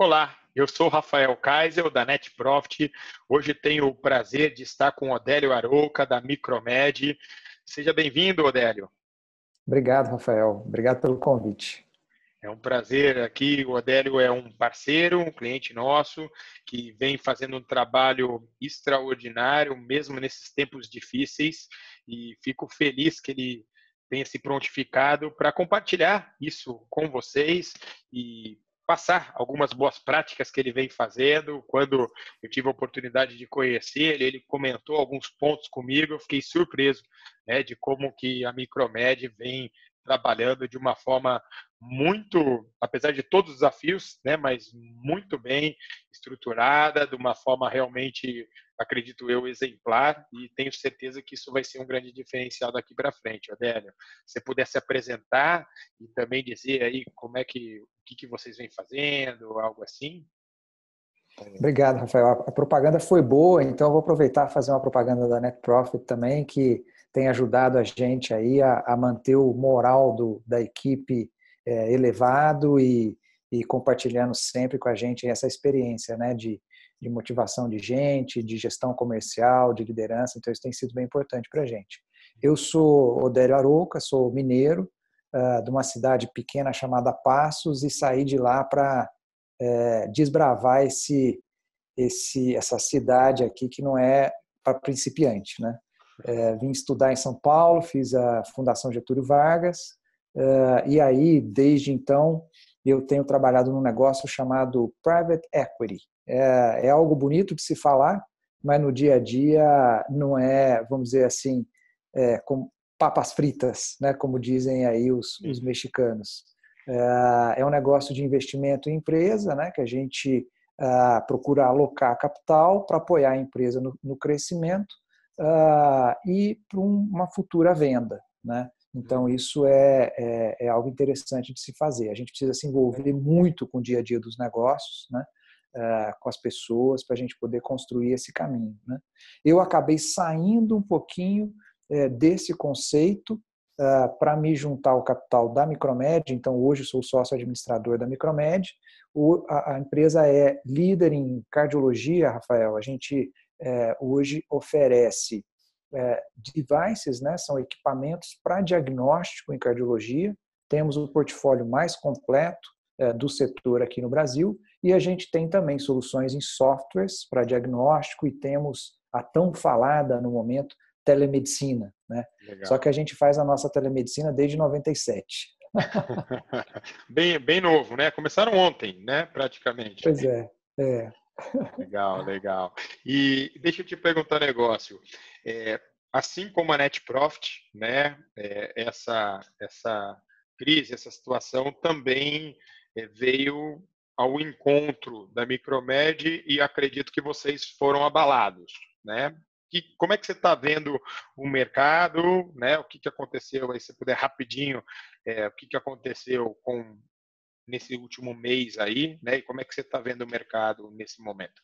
Olá, eu sou Rafael Kaiser, da Net Profit. Hoje tenho o prazer de estar com Odélio Arouca, da Micromed. Seja bem-vindo, Odélio. Obrigado, Rafael. Obrigado pelo convite. É um prazer aqui. O Odélio é um parceiro, um cliente nosso, que vem fazendo um trabalho extraordinário, mesmo nesses tempos difíceis, e fico feliz que ele tenha se prontificado para compartilhar isso com vocês e passar algumas boas práticas que ele vem fazendo. Quando eu tive a oportunidade de conhecer ele, ele comentou alguns pontos comigo, eu fiquei surpreso né, de como que a Micromed vem trabalhando de uma forma muito, apesar de todos os desafios, né, mas muito bem estruturada, de uma forma realmente, acredito eu, exemplar, e tenho certeza que isso vai ser um grande diferencial daqui para frente. Adélio, se puder se apresentar e também dizer aí como é que, o que, que vocês vêm fazendo, algo assim. Obrigado, Rafael. A propaganda foi boa, então vou aproveitar fazer uma propaganda da Net Profit também, que tem ajudado a gente aí a, a manter o moral do, da equipe é, elevado e, e compartilhando sempre com a gente essa experiência né, de, de motivação de gente, de gestão comercial, de liderança, então isso tem sido bem importante para a gente. Eu sou Odério Arouca, sou mineiro, uh, de uma cidade pequena chamada Passos e saí de lá para é, desbravar esse, esse, essa cidade aqui que não é para principiante, né? É, vim estudar em São Paulo, fiz a Fundação Getúlio Vargas, é, e aí, desde então, eu tenho trabalhado num negócio chamado Private Equity. É, é algo bonito de se falar, mas no dia a dia não é, vamos dizer assim, é, com papas fritas, né, como dizem aí os, os mexicanos. É, é um negócio de investimento em empresa, né, que a gente ah, procura alocar capital para apoiar a empresa no, no crescimento uh, e para uma futura venda. Né? Então, uhum. isso é, é, é, algo interessante de se fazer. A gente precisa se envolver muito com o dia a dia dos negócios, né? Uh, com as pessoas, para a gente poder construir esse caminho. Né? Eu acabei saindo um pouquinho uh, desse conceito uh, para me juntar ao capital da Micromed. Então, hoje sou sócio administrador da Micromed. O, a, a empresa é líder em cardiologia, Rafael. A gente hoje oferece devices, né, são equipamentos para diagnóstico em cardiologia. Temos o portfólio mais completo do setor aqui no Brasil e a gente tem também soluções em softwares para diagnóstico e temos a tão falada no momento telemedicina, né? Só que a gente faz a nossa telemedicina desde 97. bem, bem novo, né? Começaram ontem, né? Praticamente. Pois é, é. Legal, legal. E deixa eu te perguntar um negócio. É, assim como a Net Profit, né, é, essa, essa crise, essa situação também é, veio ao encontro da Micromed e acredito que vocês foram abalados, né? Que, como é que você está vendo o mercado, né? O que, que aconteceu aí, se puder rapidinho, é, o que, que aconteceu com nesse último mês aí, né? E como é que você está vendo o mercado nesse momento?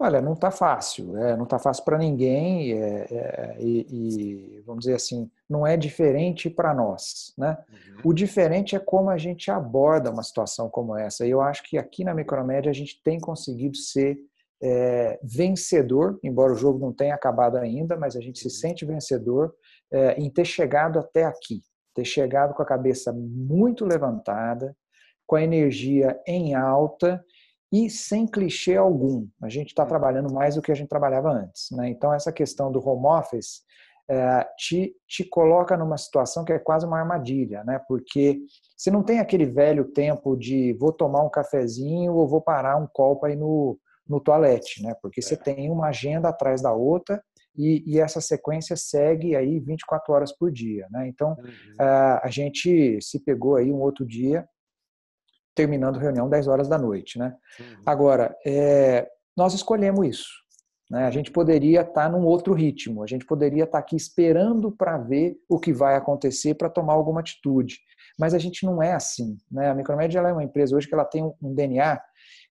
Olha, não está fácil, é, não está fácil para ninguém é, é, e, e, vamos dizer assim, não é diferente para nós, né? Uhum. O diferente é como a gente aborda uma situação como essa. E eu acho que aqui na Micromédia a gente tem conseguido ser é, vencedor, embora o jogo não tenha acabado ainda, mas a gente se uhum. sente vencedor é, em ter chegado até aqui, ter chegado com a cabeça muito levantada, com a energia em alta e sem clichê algum. A gente está trabalhando mais do que a gente trabalhava antes. Né? Então, essa questão do home office é, te, te coloca numa situação que é quase uma armadilha, né? porque você não tem aquele velho tempo de vou tomar um cafezinho ou vou parar um copo aí no, no toalete, né? porque você é. tem uma agenda atrás da outra e, e, essa sequência segue aí 24 horas por dia. Né? Então, uhum. a, a gente se pegou aí um outro dia terminando reunião 10 horas da noite. Né? Uhum. Agora, é, nós escolhemos isso. Né? A gente poderia estar tá num outro ritmo, a gente poderia estar tá aqui esperando para ver o que vai acontecer para tomar alguma atitude. Mas a gente não é assim. Né? A Micromédia é uma empresa hoje que ela tem um DNA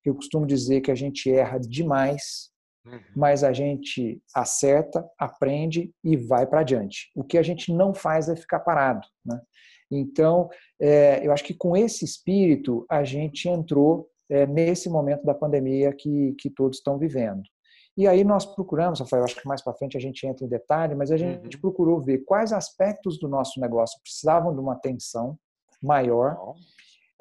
que eu costumo dizer que a gente erra demais, uhum. mas a gente acerta, aprende e vai para adiante. O que a gente não faz é ficar parado. Né? Então, é, eu acho que com esse espírito a gente entrou é, nesse momento da pandemia que, que todos estão vivendo. E aí nós procuramos, Rafael, acho que mais para frente a gente entra em detalhe, mas a gente uhum. procurou ver quais aspectos do nosso negócio precisavam de uma atenção maior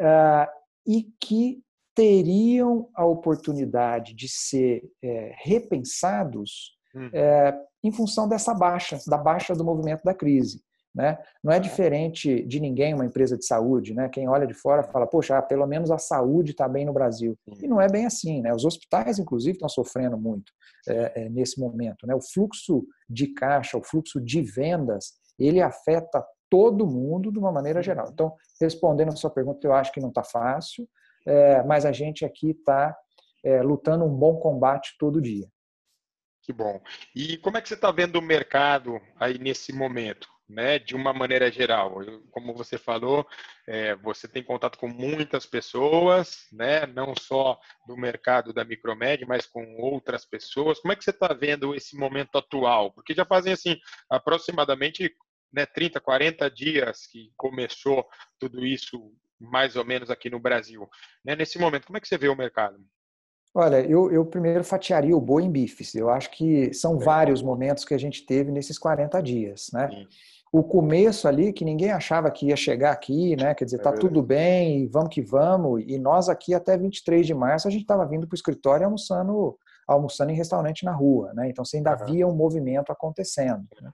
uh, e que teriam a oportunidade de ser é, repensados uhum. é, em função dessa baixa, da baixa do movimento da crise. Né? Não é diferente de ninguém uma empresa de saúde. Né? Quem olha de fora fala, poxa, ah, pelo menos a saúde está bem no Brasil. E não é bem assim. Né? Os hospitais, inclusive, estão sofrendo muito é, é, nesse momento. Né? O fluxo de caixa, o fluxo de vendas, ele afeta todo mundo de uma maneira geral. Então, respondendo a sua pergunta, eu acho que não está fácil, é, mas a gente aqui está lutando um bom combate todo dia. Que bom. E como é que você está vendo o mercado aí nesse momento? Né, de uma maneira geral. Como você falou, é, você tem contato com muitas pessoas, né, não só do mercado da micromédia, mas com outras pessoas. Como é que você está vendo esse momento atual? Porque já fazem assim aproximadamente né, 30, 40 dias que começou tudo isso, mais ou menos aqui no Brasil. Né? Nesse momento, como é que você vê o mercado? Olha, eu, eu primeiro fatiaria o boi em bifes. Eu acho que são vários momentos que a gente teve nesses 40 dias, né? Sim o começo ali, que ninguém achava que ia chegar aqui, né? Quer dizer, tá é tudo bem, vamos que vamos. E nós aqui até 23 de março a gente estava vindo para o escritório almoçando, almoçando em restaurante na rua, né? Então você ainda uhum. via um movimento acontecendo. Né?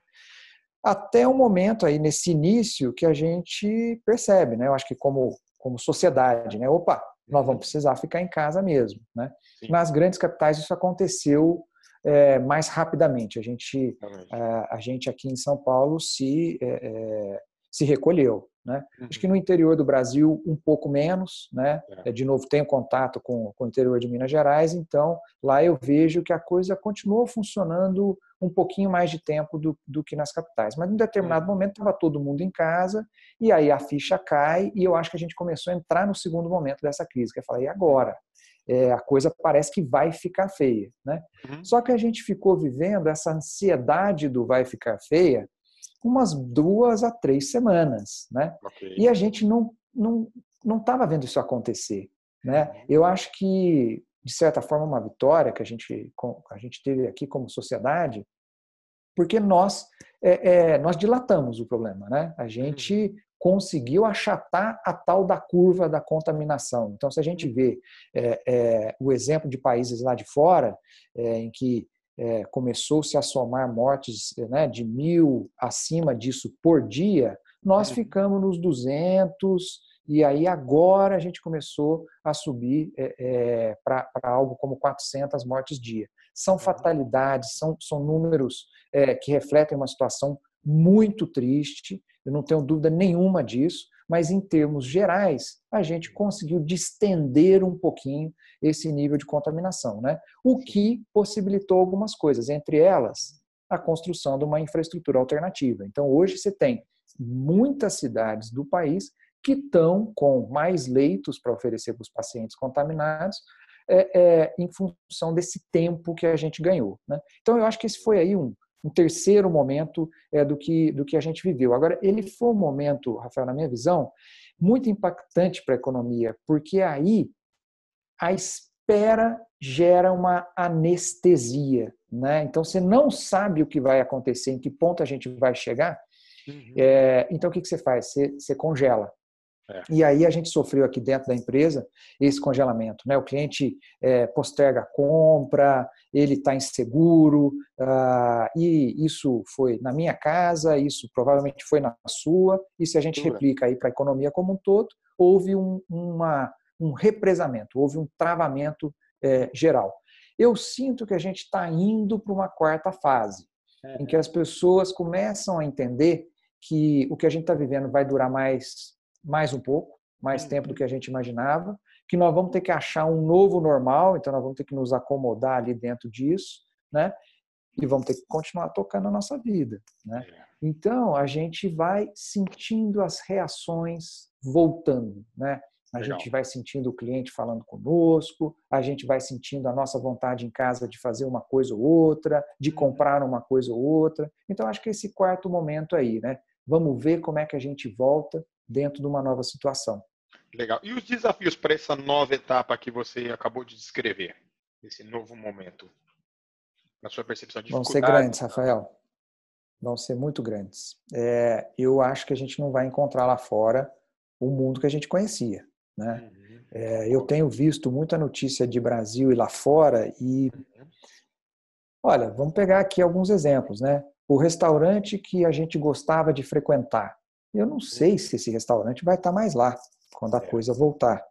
Até o momento aí nesse início que a gente percebe, né? Eu acho que como como sociedade, né? Opa, nós vamos uhum. precisar ficar em casa mesmo, né? Sim. Nas grandes capitais isso aconteceu é, mais rapidamente. A gente, a, é, a, gente aqui em São Paulo se, é, é, se recolheu. Né? Uhum. Acho que no interior do Brasil um pouco menos, né? É. De novo tenho contato com, com o interior de Minas Gerais, então lá eu vejo que a coisa continuou funcionando um pouquinho mais de tempo do, do que nas capitais. Mas em determinado uhum. momento estava todo mundo em casa e aí a ficha cai e eu acho que a gente começou a entrar no segundo momento dessa crise, que é falar e agora, é, a coisa parece que vai ficar feia. Né? Uhum. Só que a gente ficou vivendo essa ansiedade do vai ficar feia umas duas a três semanas. Né? Okay. E a gente não não não estava vendo isso acontecer. Né? Uhum. Eu acho que, de certa forma, uma vitória que a gente, a gente teve aqui como sociedade, porque nós, é, é, nós dilatamos o problema. Né? A gente uhum conseguiu achatar a tal da curva da contaminação. Então, se a gente vê é, é, o exemplo de países lá de fora, é, em que é, começou-se a somar mortes né, de mil acima disso por dia, nós uhum. ficamos nos 200, e aí agora a gente começou a subir é, é, para algo como 400 mortes dia. São fatalidades, são, são números que refletem uma situação muito triste, eu não tenho dúvida nenhuma disso, mas em termos gerais, a gente conseguiu distender um pouquinho esse nível de contaminação, né? O que possibilitou algumas coisas, entre elas a construção de uma infraestrutura alternativa. Então, hoje você tem muitas cidades do país que estão com mais leitos para oferecer para os pacientes contaminados, é, é, em função desse tempo que a gente ganhou. Né? Então, eu acho que esse foi aí um, um terceiro momento é, do, que, do que a gente viveu. Agora, ele foi um momento, Rafael, na minha visão, muito impactante para a economia, porque aí a espera gera uma anestesia. Né? Então, você não sabe o que vai acontecer, em que ponto a gente vai chegar. Uhum. É, então, o que, que você faz? Você, você congela. É. E aí a gente sofreu aqui dentro da empresa esse congelamento. Né? O cliente é, posterga a compra, ele está inseguro, uh, e isso foi na minha casa, isso provavelmente foi na sua, e se a gente replica aí para a economia como um todo, houve um, uma, um represamento, houve um travamento é, geral. Eu sinto que a gente está indo para uma quarta fase, é. em que as pessoas começam a entender que o que a gente está vivendo vai durar mais mais um pouco, mais tempo do uhum. que a gente imaginava, que nós vamos ter que achar um novo normal, então nós vamos ter que nos acomodar ali dentro disso, né? E vamos ter que continuar tocando a nossa vida, né? É. Então a gente vai sentindo as reações voltando, né? A Legal. gente vai sentindo o cliente falando conosco, a gente vai sentindo a nossa vontade em casa de fazer uma coisa ou outra, de uhum. comprar uma coisa ou outra. Então acho que esse quarto momento aí, né? Vamos ver como é que a gente volta dentro de uma nova situação. Legal. E os desafios para essa nova etapa que você acabou de descrever, esse novo momento, na sua percepção de Vão ser grandes, Rafael. Vão ser muito grandes. É, eu acho que a gente não vai encontrar lá fora o mundo que a gente conhecia, né? Uhum. É, eu tenho visto muita notícia de Brasil e lá fora e, uhum. olha, vamos pegar aqui alguns exemplos, né? O restaurante que a gente gostava de frequentar, eu não sei se esse restaurante vai estar mais lá quando a é. coisa voltar.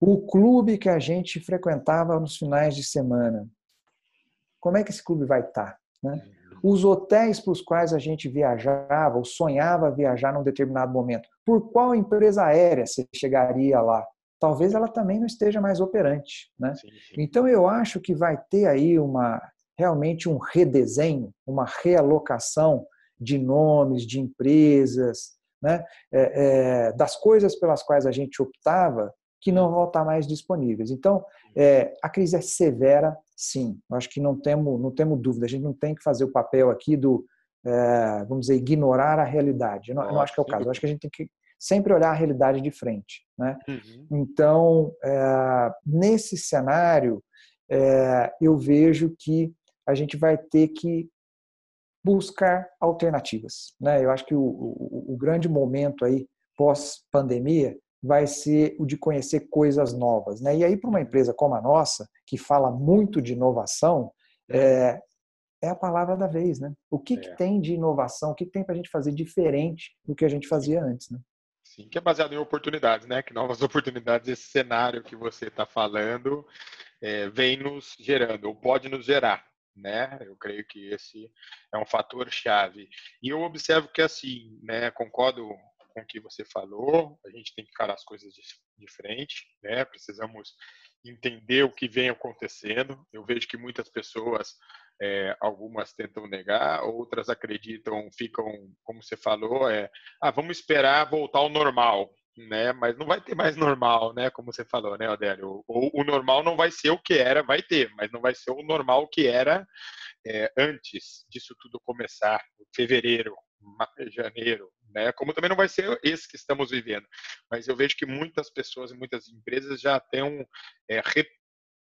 O clube que a gente frequentava nos finais de semana, como é que esse clube vai estar? Né? Uhum. Os hotéis para os quais a gente viajava ou sonhava viajar num determinado momento, por qual empresa aérea você chegaria lá? Talvez ela também não esteja mais operante. Né? Sim, sim. Então eu acho que vai ter aí uma realmente um redesenho, uma realocação de nomes, de empresas, né? É, é, das coisas pelas quais a gente optava que não vão estar mais disponíveis. Então, é, a crise é severa, sim. Eu acho que não temos, não temos dúvida. A gente não tem que fazer o papel aqui do, é, vamos dizer, ignorar a realidade. Eu não, eu não acho que é o caso. Eu acho que a gente tem que sempre olhar a realidade de frente. Né? Uhum. Então, é, nesse cenário, é, eu vejo que a gente vai ter que buscar alternativas. Né? Eu acho que o, o, o grande momento aí pós-pandemia vai ser o de conhecer coisas novas. Né? E aí, para uma empresa como a nossa, que fala muito de inovação, é, é a palavra da vez. Né? O que, é. que tem de inovação? O que, que tem para a gente fazer diferente do que a gente fazia antes? Né? Sim, que é baseado em oportunidades, né? Que novas oportunidades, esse cenário que você está falando, é, vem nos gerando, ou pode nos gerar né? Eu creio que esse é um fator chave. E eu observo que assim, né, concordo com o que você falou, a gente tem que encarar as coisas de, frente, né? Precisamos entender o que vem acontecendo. Eu vejo que muitas pessoas, é, algumas tentam negar, outras acreditam, ficam, como você falou, é, ah, vamos esperar voltar ao normal né? Mas não vai ter mais normal, né? Como você falou, né, Odélio? O, o normal não vai ser o que era, vai ter, mas não vai ser o normal que era é, antes disso tudo começar, fevereiro, janeiro, né? Como também não vai ser esse que estamos vivendo. Mas eu vejo que muitas pessoas e muitas empresas já estão é,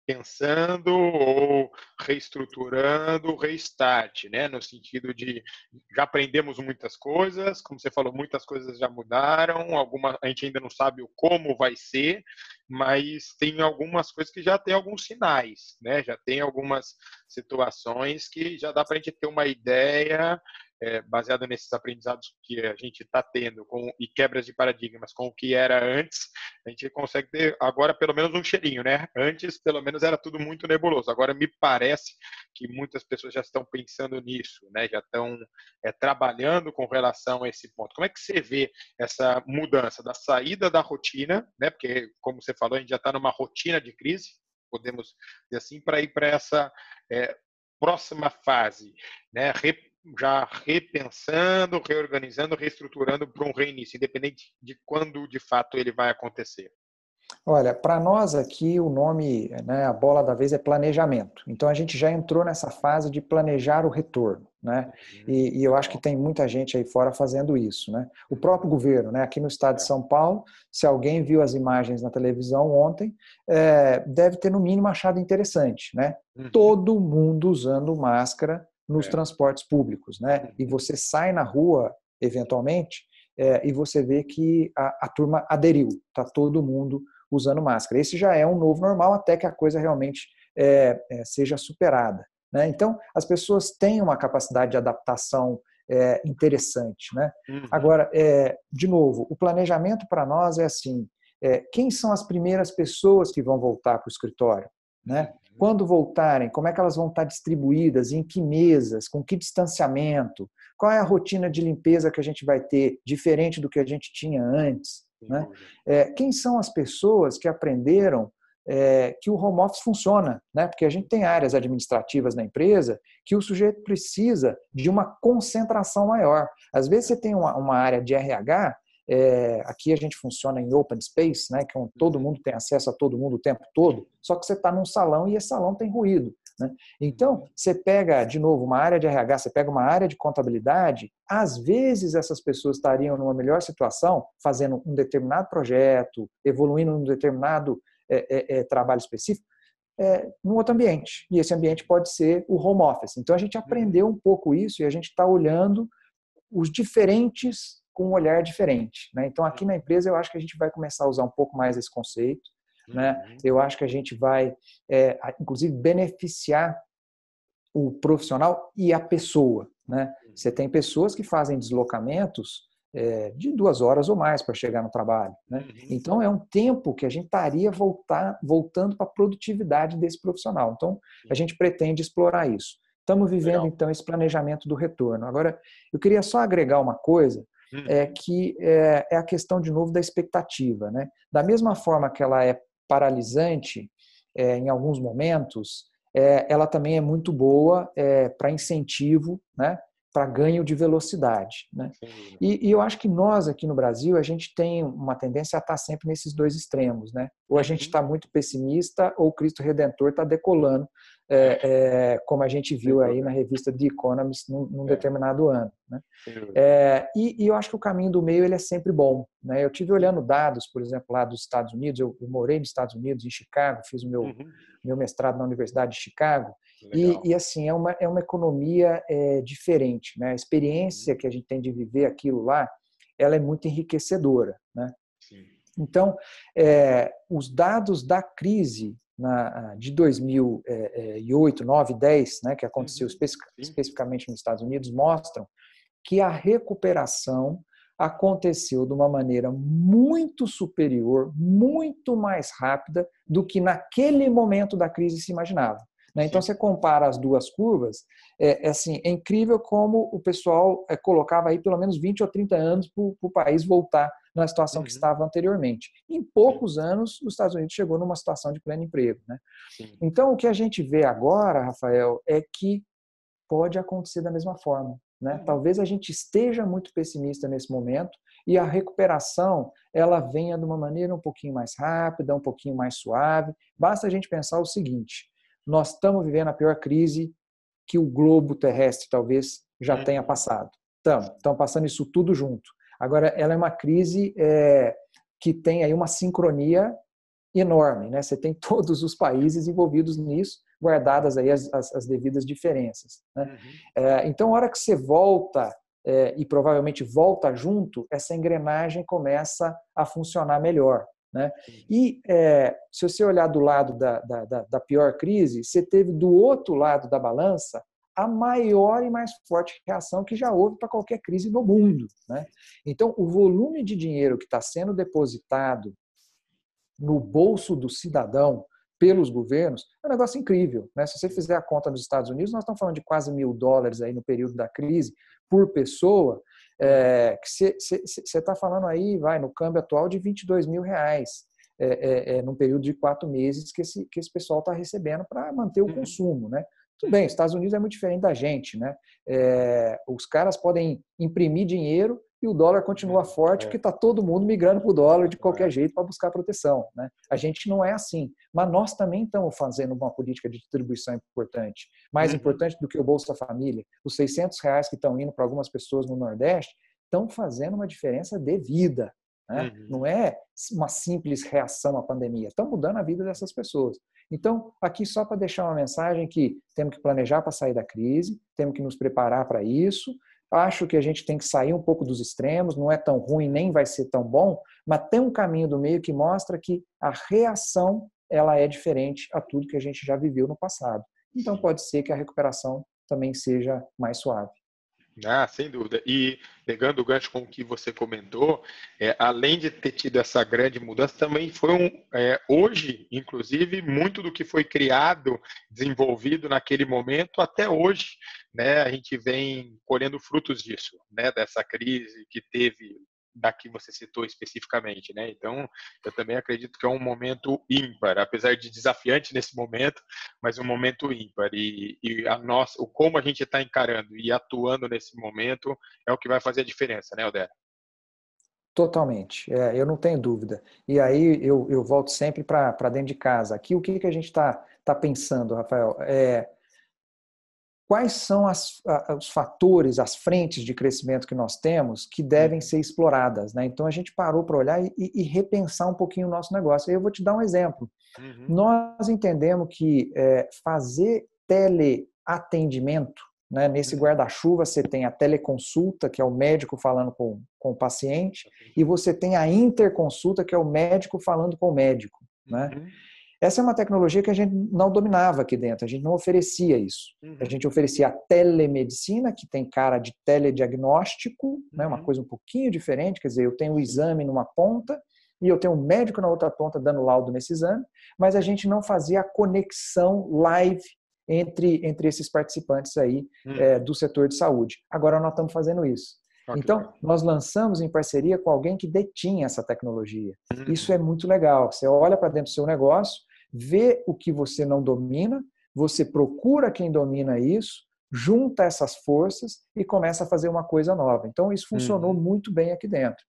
pensando ou reestruturando o restart, né? No sentido de já aprendemos muitas coisas, como você falou, muitas coisas já mudaram, alguma a gente ainda não sabe o como vai ser, mas tem algumas coisas que já tem alguns sinais, né? Já tem algumas situações que já dá para a gente ter uma ideia é, baseado nesses aprendizados que a gente está tendo com, e quebras de paradigmas com o que era antes, a gente consegue ter agora pelo menos um cheirinho, né? Antes, pelo menos, era tudo muito nebuloso. Agora, me parece que muitas pessoas já estão pensando nisso, né? Já estão é, trabalhando com relação a esse ponto. Como é que você vê essa mudança da saída da rotina, né? Porque, como você falou, a gente já está numa rotina de crise, podemos dizer assim, para ir para essa é, próxima fase, né? Já repensando, reorganizando, reestruturando para um reinício, independente de quando de fato ele vai acontecer? Olha, para nós aqui o nome, né, a bola da vez é planejamento. Então a gente já entrou nessa fase de planejar o retorno, né? Uhum. E, e, eu acho que tem muita gente aí fora fazendo isso, né? O próprio governo, né? Aqui no estado de é. São Paulo, se alguém viu as imagens na televisão ontem, é, deve ter no mínimo achado interessante, né? Uhum. Todo mundo usando máscara nos é. transportes públicos, né? E você sai na rua, eventualmente, é, e você vê que a, a turma aderiu, tá todo mundo usando máscara. Esse já é um novo normal até que a coisa realmente é, é, seja superada. Né? Então, as pessoas têm uma capacidade de adaptação é, interessante. Né? Uhum. Agora, é, de novo, o planejamento para nós é assim: é, quem são as primeiras pessoas que vão voltar para o escritório? Né? Quando voltarem, como é que elas vão estar distribuídas, em que mesas, com que distanciamento, qual é a rotina de limpeza que a gente vai ter, diferente do que a gente tinha antes. Né? É, quem são as pessoas que aprenderam é, que o home office funciona, né? porque a gente tem áreas administrativas na empresa que o sujeito precisa de uma concentração maior. Às vezes você tem uma, uma área de RH é, aqui a gente funciona em open space, né, que todo mundo tem acesso a todo mundo o tempo todo, só que você está num salão e esse salão tem ruído. Né? Então, você pega, de novo, uma área de RH, você pega uma área de contabilidade, às vezes essas pessoas estariam numa melhor situação fazendo um determinado projeto, evoluindo num determinado é, é, é, trabalho específico, é, num outro ambiente. E esse ambiente pode ser o home office. Então, a gente uhum. aprendeu um pouco isso e a gente está olhando os diferentes com um olhar diferente. Né? Então, aqui na empresa, eu acho que a gente vai começar a usar um pouco mais esse conceito. Né? Uhum. Eu acho que a gente vai, é, inclusive, beneficiar o profissional e a pessoa. Né? Uhum. Você tem pessoas que fazem deslocamentos é, de duas horas ou mais para chegar no trabalho. Né? Uhum. Então, é um tempo que a gente estaria voltar, voltando para a produtividade desse profissional. Então, a gente pretende explorar isso. Estamos vivendo, Legal. então, esse planejamento do retorno. Agora, eu queria só agregar uma coisa, uhum. É que é, é, a questão, de novo, da expectativa. Né? Da mesma forma que ela é paralisante é, em alguns momentos, é, ela também é muito boa é, para incentivo, né? para ganho de velocidade. Né? E, e, eu acho que nós aqui no Brasil, a gente tem uma tendência a estar sempre nesses dois extremos. Né? Ou a gente está uhum. muito pessimista, ou Cristo Redentor está decolando é, é, como a gente viu aí na revista The Economist num, num é. determinado ano. Né? É, e, e, eu acho que o caminho do meio ele é sempre bom. Né? Eu tive olhando dados, por exemplo, lá dos Estados Unidos, eu, eu morei nos Estados Unidos, em Chicago, fiz o meu, uhum. meu mestrado na Universidade de Chicago, e, e, assim, é uma, é uma economia é, diferente. Né? A experiência uhum. que a gente tem de viver aquilo lá, ela é muito enriquecedora. Né? Então, é, os dados da crise na, de 2008, 9, 10, né, que aconteceu uhum. especi especificamente nos Estados Unidos, mostram que a recuperação aconteceu de uma maneira muito superior, muito mais rápida do que naquele momento da crise se imaginava. Né? Então, você compara as duas curvas, é, é, assim, é incrível como o pessoal é, colocava aí pelo menos 20 ou 30 anos para o país voltar na situação uhum. que estava anteriormente. Em poucos anos, os Estados Unidos chegou numa situação de pleno emprego. Né? Então, o que a gente vê agora, Rafael, é que pode acontecer da mesma forma. Né? Uhum. Talvez a gente esteja muito pessimista nesse momento e a recuperação ela venha de uma maneira um pouquinho mais rápida, um pouquinho mais suave. Basta a gente pensar o seguinte: nós estamos vivendo a pior crise que o globo terrestre talvez já uhum. tenha passado. Estamos, estamos passando isso tudo junto. Agora, ela é uma crise é, que tem aí uma sincronia enorme, né? Você tem todos os países envolvidos nisso, guardadas aí as, as, as devidas diferenças. Né? Uhum. É, então, a hora que você volta é, e provavelmente volta junto, essa engrenagem começa a funcionar melhor. Né? E é, se você olhar do lado da, da, da, pior crise, você teve do outro lado da balança a maior e mais forte reação que já houve para qualquer crise no mundo. Né? Então, o volume de dinheiro que está sendo depositado no bolso do cidadão pelos governos é um negócio incrível. Né? Se você fizer a conta nos Estados Unidos, nós estamos falando de quase mil dólares aí no período da crise por pessoa, é, que você está falando aí, vai, no câmbio atual de 22 mil reais. É, é, é, num período de quatro meses que esse, que esse pessoal está recebendo para manter o uhum. consumo. Né? Tudo bem, os Estados Unidos é muito diferente da gente, né? É, os caras podem imprimir dinheiro e o dólar continua é, forte, porque está todo mundo migrando para o dólar de qualquer é. jeito para buscar proteção. Né? A gente não é assim, mas nós também estamos fazendo uma política de distribuição importante, mais uhum. importante do que o Bolsa Família. Os 600 reais que estão indo para algumas pessoas no Nordeste estão fazendo uma diferença de vida. Né? Uhum. Não é uma simples reação à pandemia, estão mudando a vida dessas pessoas. Então, aqui só para deixar uma mensagem que temos que planejar para sair da crise, temos que nos preparar para isso. Acho que a gente tem que sair um pouco dos extremos, não é tão ruim nem vai ser tão bom, mas tem um caminho do meio que mostra que a reação ela é diferente a tudo que a gente já viveu no passado. Então pode ser que a recuperação também seja mais suave. Ah, sem dúvida. E pegando o gancho com o que você comentou, é, além de ter tido essa grande mudança, também foi um, é, hoje, inclusive, muito do que foi criado, desenvolvido naquele momento, até hoje, né, a gente vem colhendo frutos disso, né, dessa crise que teve da que você citou especificamente, né? Então, eu também acredito que é um momento ímpar, apesar de desafiante nesse momento, mas um momento ímpar. E, e a nossa, o como a gente está encarando e atuando nesse momento é o que vai fazer a diferença, né, Odera? Totalmente, é, eu não tenho dúvida. E aí eu, eu volto sempre para dentro de casa. Aqui o que, que a gente está tá pensando, Rafael? É, quais são as, os fatores, as frentes de crescimento que nós temos que devem ser exploradas. Né? Então a gente parou para olhar e, e, repensar um pouquinho o nosso negócio. Eu vou te dar um exemplo. Uhum. Nós entendemos que é, fazer teleatendimento né? Nesse uhum. guarda-chuva, você tem a teleconsulta, que é o médico falando com, com o paciente, e você tem a interconsulta, que é o médico falando com o médico. Né? Uhum. Essa é uma tecnologia que a gente não dominava aqui dentro, a gente não oferecia isso. Uhum. A gente oferecia a telemedicina, que tem cara de telediagnóstico, né? uma uhum. coisa um pouquinho diferente, quer dizer, eu tenho o exame numa ponta e eu tenho um médico na outra ponta dando laudo nesse exame, mas a gente não fazia a conexão live entre, entre esses participantes aí hum. é, do setor de saúde. Agora nós estamos fazendo isso. então, nós lançamos em parceria com alguém que detinha essa tecnologia. Hum. Isso é muito legal. Você olha para dentro do seu negócio, vê o que você não domina, você procura quem domina isso, junta essas forças e começa a fazer uma coisa nova. Então, isso funcionou uhum. muito bem aqui dentro.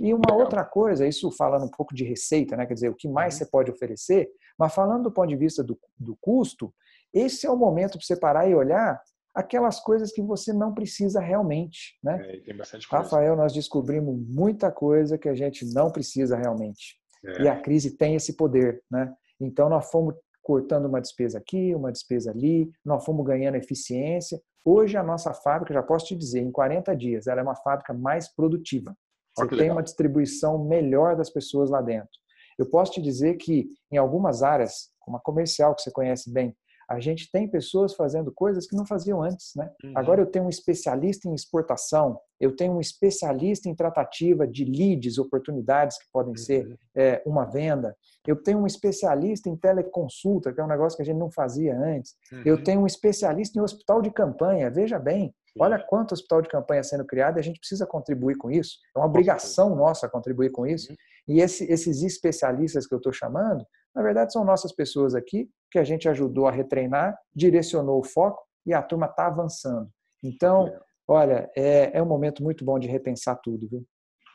E uma outra coisa, isso falando um pouco de receita, né? quer dizer, o que mais uhum. você pode oferecer, mas falando do ponto de vista do, do custo, esse é o momento para você parar e olhar aquelas coisas que você não precisa realmente. Né? É, tem bastante coisa. Rafael, nós descobrimos muita coisa que a gente não precisa realmente. É. E a crise tem esse poder. Né? Então, nós fomos cortando uma despesa aqui, uma despesa ali, nós fomos ganhando eficiência. Hoje, a nossa fábrica, já posso te dizer, em 40 dias, ela é uma fábrica mais produtiva. Você tem legal. uma distribuição melhor das pessoas lá dentro. Eu posso te dizer que, em algumas áreas, como a comercial, que você conhece bem, a gente tem pessoas fazendo coisas que não faziam antes, né? Uhum. Agora eu tenho um especialista em exportação, eu tenho um especialista em tratativa de leads, oportunidades que podem ser uhum. é, uma venda. Eu tenho um especialista em teleconsulta, que é um negócio que a gente não fazia antes. Uhum. Eu tenho um especialista em hospital de campanha. Veja bem, olha quanto hospital de campanha sendo criado e a gente precisa contribuir com isso. É uma obrigação nossa contribuir com isso. Uhum. E esse, esses especialistas que eu estou chamando, na verdade, são nossas pessoas aqui que a gente ajudou a retreinar, direcionou o foco e a turma está avançando. Então, olha, é, é um momento muito bom de repensar tudo, viu?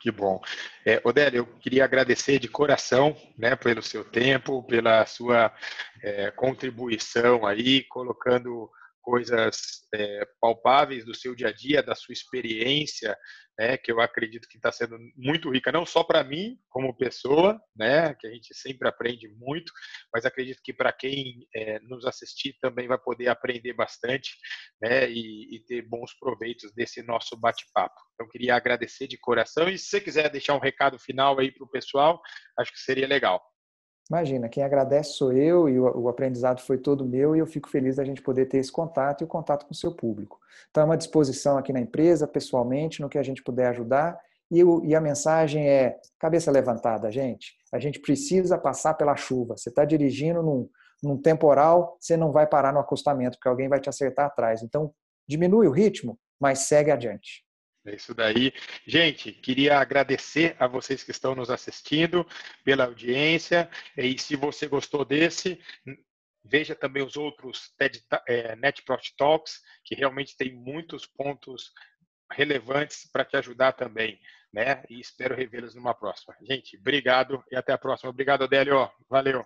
Que bom. É, Odélio, eu queria agradecer de coração né, pelo seu tempo, pela sua é, contribuição aí, colocando coisas é, palpáveis do seu dia a dia, da sua experiência, né, que eu acredito que está sendo muito rica, não só para mim como pessoa, né, que a gente sempre aprende muito, mas acredito que para quem é, nos assistir também vai poder aprender bastante, né, e, e ter bons proveitos desse nosso bate-papo. Então, queria agradecer de coração e se você quiser deixar um recado final aí para o pessoal, acho que seria legal. Imagina, quem agradece sou eu e o, aprendizado foi todo meu e eu fico feliz da gente poder ter esse contato e o contato com o seu público. Então, é uma disposição aqui na empresa, pessoalmente, no que a gente puder ajudar. E, o, e a mensagem é: cabeça levantada, gente. A gente precisa passar pela chuva. Você está dirigindo num, num temporal, você não vai parar no acostamento, porque alguém vai te acertar atrás. Então, diminui o ritmo, mas segue adiante. É isso daí. Gente, queria agradecer a vocês que estão nos assistindo pela audiência. E se você gostou desse, veja também os outros TED, é, Net Profit Talks, que realmente tem muitos pontos relevantes para te ajudar também. Né? E espero revê-los numa próxima. Gente, obrigado e até a próxima. Obrigado, Adélio. Valeu.